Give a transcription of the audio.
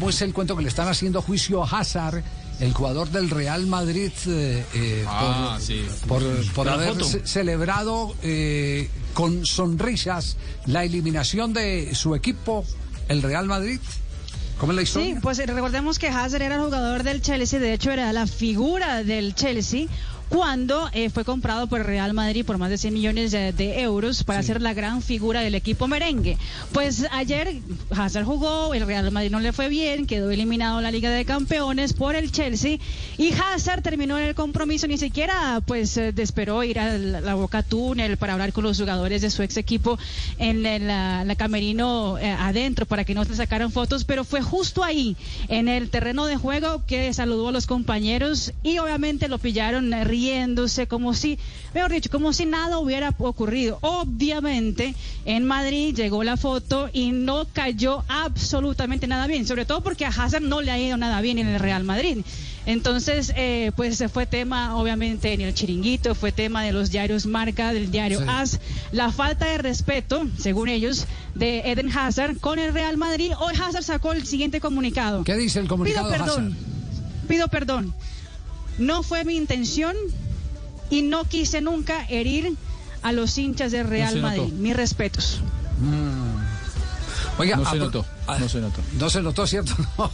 ¿Cómo es el cuento que le están haciendo juicio a Hazard, el jugador del Real Madrid, eh, eh, Ah, por, sí. por, haber foto. celebrado eh, con sonrisas la eliminación de su equipo, el Real Madrid? ¿Cómo es la historia? Sí, pues recordemos que Hazard era el jugador del Chelsea, de hecho era la figura del Chelsea cuando eh, fue comprado por Real Madrid por más de 100 millones de, de euros para ser la gran figura del equipo merengue. Pues ayer Hazard jugó, el Real Madrid no le fue bien, quedó eliminado en la Liga de Campeones por el Chelsea y Hazard terminó en el compromiso, ni siquiera pues eh, esperó ir a la, la Boca Túnel para hablar con los jugadores de su ex equipo en el, la, la camerino eh, adentro para que no se sacaran fotos, pero fue justo ahí, en el terreno de juego, que saludó a los compañeros y obviamente lo pillaron eh, riéndose como si, mejor dicho, como si nada hubiera ocurrido. Obviamente en Madrid llegó la foto y no cayó absolutamente nada bien, sobre todo porque a Hazard no le ha ido nada bien en el Real Madrid. Entonces, eh, pues fue tema, obviamente, en el chiringuito, fue tema de los diarios Marca, del diario Sí. AS, la falta de respeto, según ellos, de Eden Hazard con el Real Madrid. Hoy Hazard sacó el siguiente comunicado. ¿Qué dice el comunicado Pido perdón, Hazard? pido perdón. No fue mi intención y no quise nunca herir a los hinchas del Real. Madrid. Mis respetos. Oiga, No se notó, a- no se notó. No se notó, ¿cierto? No.